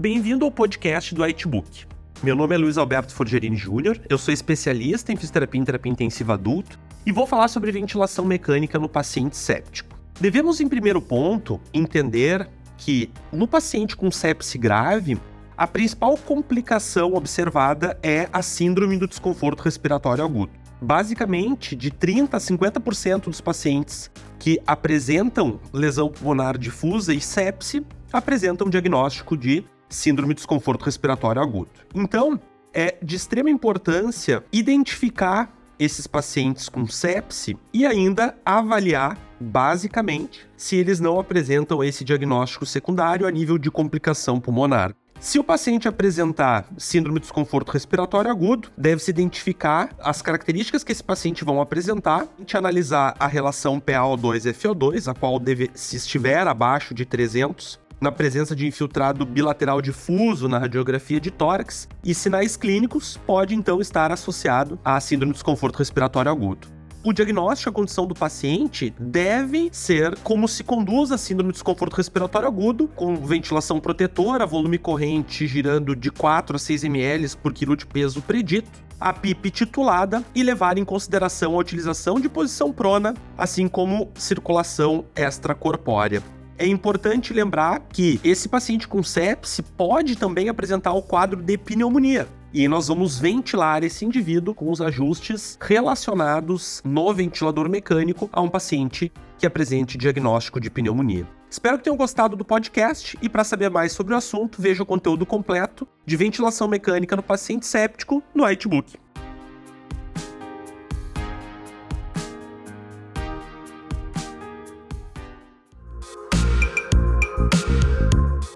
Bem-vindo ao podcast do Whitebook. Meu nome é Luiz Alberto Forgerini Júnior, eu sou especialista em fisioterapia e terapia intensiva adulto e vou falar sobre ventilação mecânica no paciente séptico. Devemos, em primeiro ponto, entender que no paciente com sepse grave, a principal complicação observada é a síndrome do desconforto respiratório agudo. Basicamente, de 30 a 50% dos pacientes que apresentam lesão pulmonar difusa e sepse apresentam diagnóstico de síndrome de desconforto respiratório agudo. Então, é de extrema importância identificar esses pacientes com sepse e ainda avaliar, basicamente, se eles não apresentam esse diagnóstico secundário a nível de complicação pulmonar. Se o paciente apresentar síndrome de desconforto respiratório agudo, deve-se identificar as características que esse paciente vão apresentar, a gente analisar a relação PaO2-FO2, a qual deve, se estiver abaixo de 300, na presença de infiltrado bilateral difuso na radiografia de tórax e sinais clínicos pode então estar associado à síndrome de desconforto respiratório agudo. O diagnóstico, a condição do paciente deve ser como se conduz a síndrome de desconforto respiratório agudo, com ventilação protetora, volume corrente girando de 4 a 6 ml por quilo de peso predito, a PIP titulada e levar em consideração a utilização de posição prona, assim como circulação extracorpórea. É importante lembrar que esse paciente com sepse pode também apresentar o quadro de pneumonia. E nós vamos ventilar esse indivíduo com os ajustes relacionados no ventilador mecânico a um paciente que apresente diagnóstico de pneumonia. Espero que tenham gostado do podcast e para saber mais sobre o assunto, veja o conteúdo completo de ventilação mecânica no paciente séptico no Whitebook.